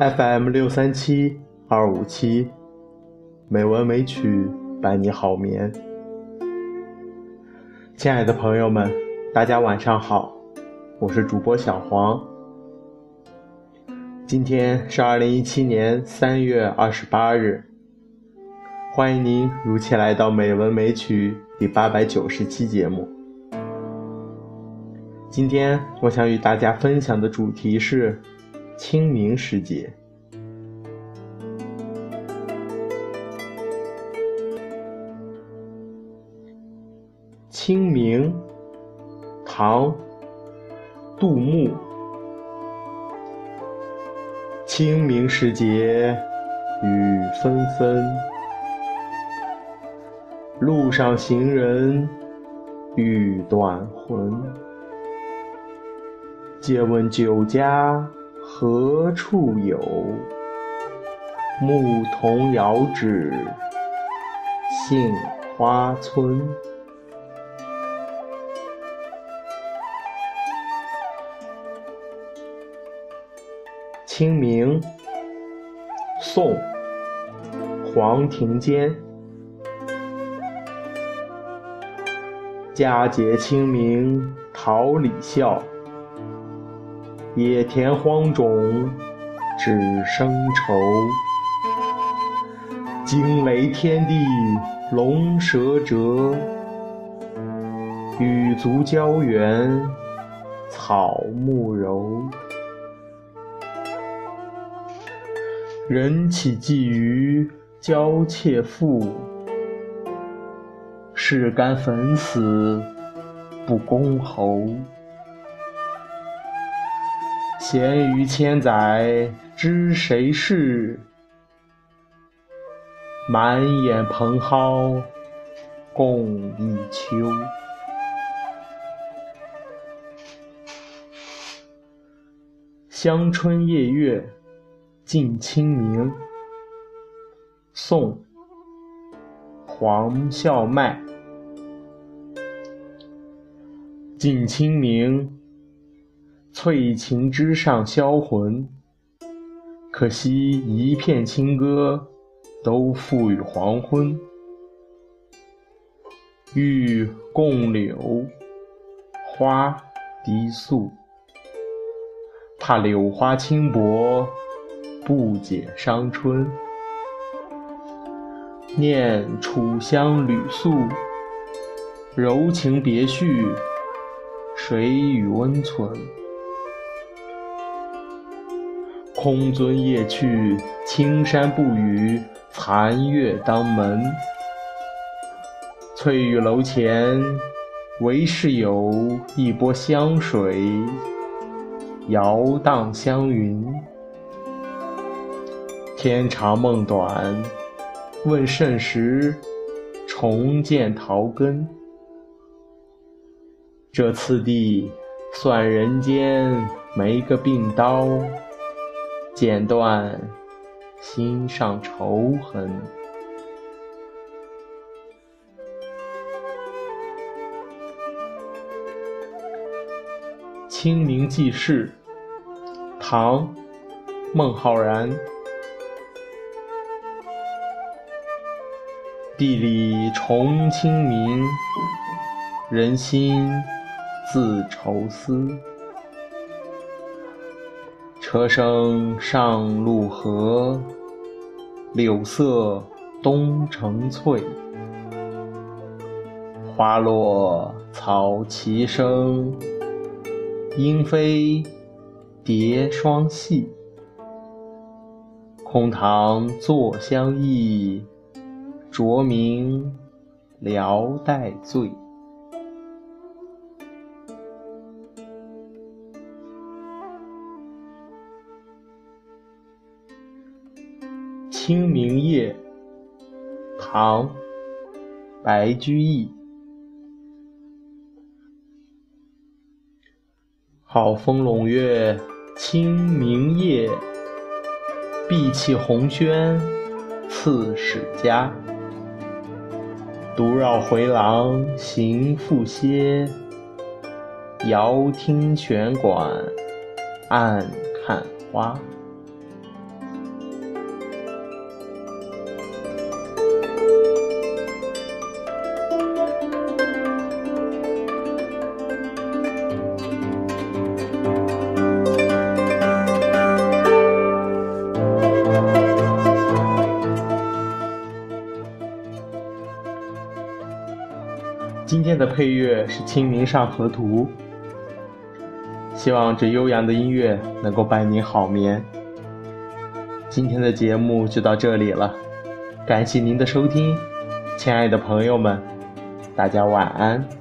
FM 六三七二五七，美文美曲伴你好眠。亲爱的朋友们，大家晚上好，我是主播小黄。今天是二零一七年三月二十八日，欢迎您如期来到《美文美曲》第八百九十期节目。今天我想与大家分享的主题是。清明时节，清明，唐，杜牧。清明时节雨纷纷，路上行人欲断魂。借问酒家。何处有？牧童遥指杏花村。清明，宋，黄庭坚。佳节清明桃李笑。野田荒冢只生愁，惊雷天地龙蛇蛰，雨足郊原草木柔。人岂寄于娇妾妇，士甘粉死不公侯。闲余千载知谁是？满眼蓬蒿共一秋。乡春夜月近清明。宋·黄孝迈。近清明。翠禽枝上销魂，可惜一片清歌都付与黄昏。欲共柳，花低诉，怕柳花轻薄，不解伤春。念楚乡旅宿，柔情别绪，谁与温存？空樽夜去，青山不语，残月当门。翠玉楼前，唯是有一波湘水，摇荡香云。天长梦短，问甚时重见桃根？这次第，算人间没个病刀。剪断心上愁痕，《清明记事》唐·孟浩然。地里重清明，人心自愁思。车声上路河，柳色东城翠。花落草齐生，莺飞蝶双戏。空堂坐相忆，酌茗聊待醉。清明夜，唐·白居易。好风笼月，清明夜。碧砌红轩，刺史家。独绕回廊行复歇，遥听泉管暗看花。的配乐是《清明上河图》，希望这悠扬的音乐能够伴你好眠。今天的节目就到这里了，感谢您的收听，亲爱的朋友们，大家晚安。